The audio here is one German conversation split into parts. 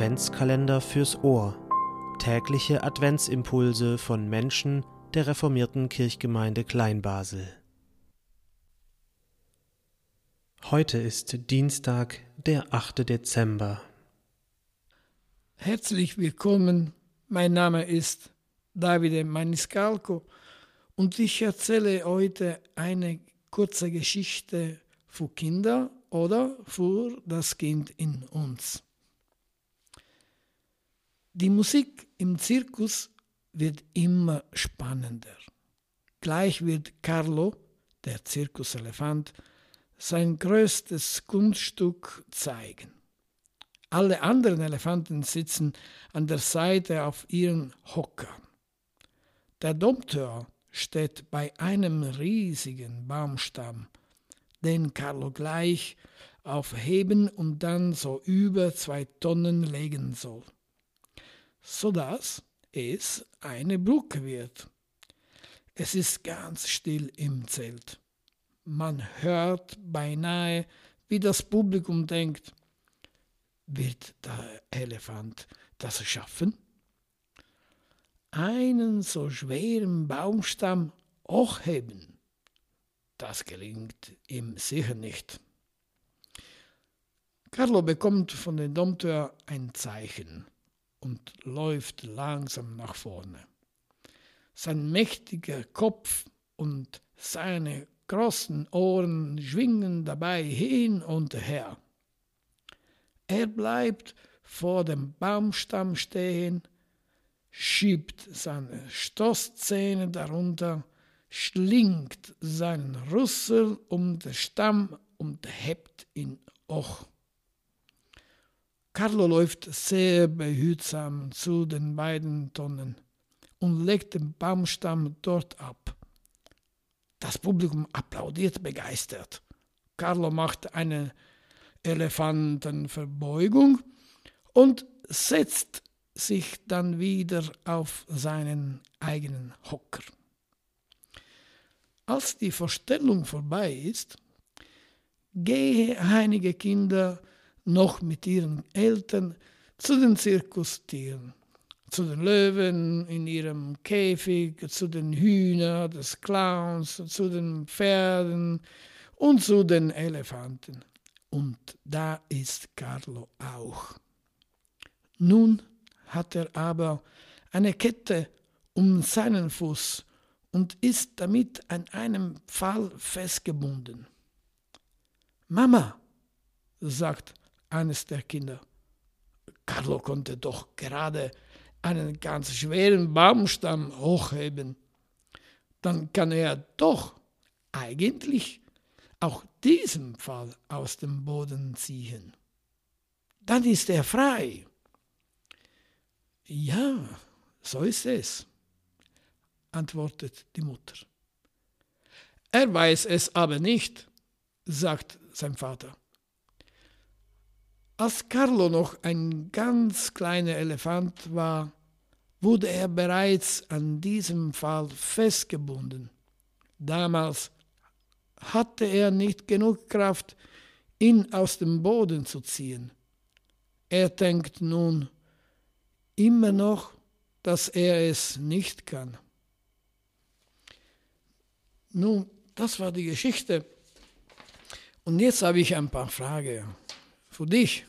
Adventskalender fürs Ohr. Tägliche Adventsimpulse von Menschen der reformierten Kirchgemeinde Kleinbasel. Heute ist Dienstag, der 8. Dezember. Herzlich willkommen, mein Name ist Davide Maniscalco und ich erzähle heute eine kurze Geschichte für Kinder oder für das Kind in uns. Die Musik im Zirkus wird immer spannender. Gleich wird Carlo, der Zirkuselefant, sein größtes Kunststück zeigen. Alle anderen Elefanten sitzen an der Seite auf ihren Hockern. Der Dompteur steht bei einem riesigen Baumstamm, den Carlo gleich aufheben und dann so über zwei Tonnen legen soll sodass es eine Brücke wird. Es ist ganz still im Zelt. Man hört beinahe, wie das Publikum denkt, wird der Elefant das schaffen? Einen so schweren Baumstamm hochheben, das gelingt ihm sicher nicht. Carlo bekommt von dem Dompteur ein Zeichen und läuft langsam nach vorne. Sein mächtiger Kopf und seine großen Ohren schwingen dabei hin und her. Er bleibt vor dem Baumstamm stehen, schiebt seine Stoßzähne darunter, schlingt seinen Rüssel um den Stamm und hebt ihn hoch. Carlo läuft sehr behutsam zu den beiden Tonnen und legt den Baumstamm dort ab. Das Publikum applaudiert begeistert. Carlo macht eine Elefantenverbeugung und setzt sich dann wieder auf seinen eigenen Hocker. Als die Vorstellung vorbei ist, gehen einige Kinder noch mit ihren Eltern zu den Zirkustieren, zu den Löwen in ihrem Käfig, zu den Hühnern des Clowns, zu den Pferden und zu den Elefanten. Und da ist Carlo auch. Nun hat er aber eine Kette um seinen Fuß und ist damit an einem Pfahl festgebunden. Mama, sagt eines der Kinder. Carlo konnte doch gerade einen ganz schweren Baumstamm hochheben. Dann kann er doch eigentlich auch diesen Fall aus dem Boden ziehen. Dann ist er frei. Ja, so ist es, antwortet die Mutter. Er weiß es aber nicht, sagt sein Vater. Als Carlo noch ein ganz kleiner Elefant war, wurde er bereits an diesem Fall festgebunden. Damals hatte er nicht genug Kraft, ihn aus dem Boden zu ziehen. Er denkt nun immer noch, dass er es nicht kann. Nun, das war die Geschichte. Und jetzt habe ich ein paar Fragen für dich.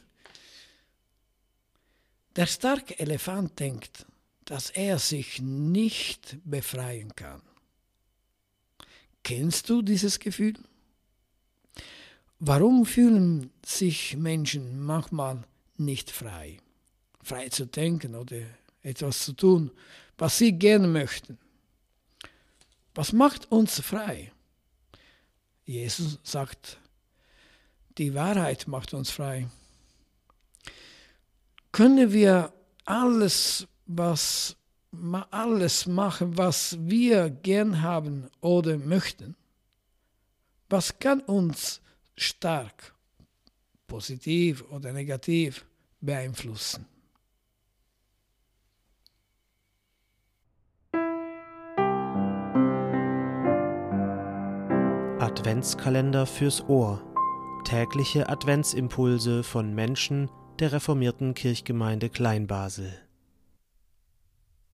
Der starke Elefant denkt, dass er sich nicht befreien kann. Kennst du dieses Gefühl? Warum fühlen sich Menschen manchmal nicht frei? Frei zu denken oder etwas zu tun, was sie gerne möchten. Was macht uns frei? Jesus sagt, die Wahrheit macht uns frei können wir alles, was, alles machen, was wir gern haben oder möchten? Was kann uns stark, positiv oder negativ beeinflussen? Adventskalender fürs Ohr. Tägliche Adventsimpulse von Menschen, der reformierten Kirchgemeinde Kleinbasel.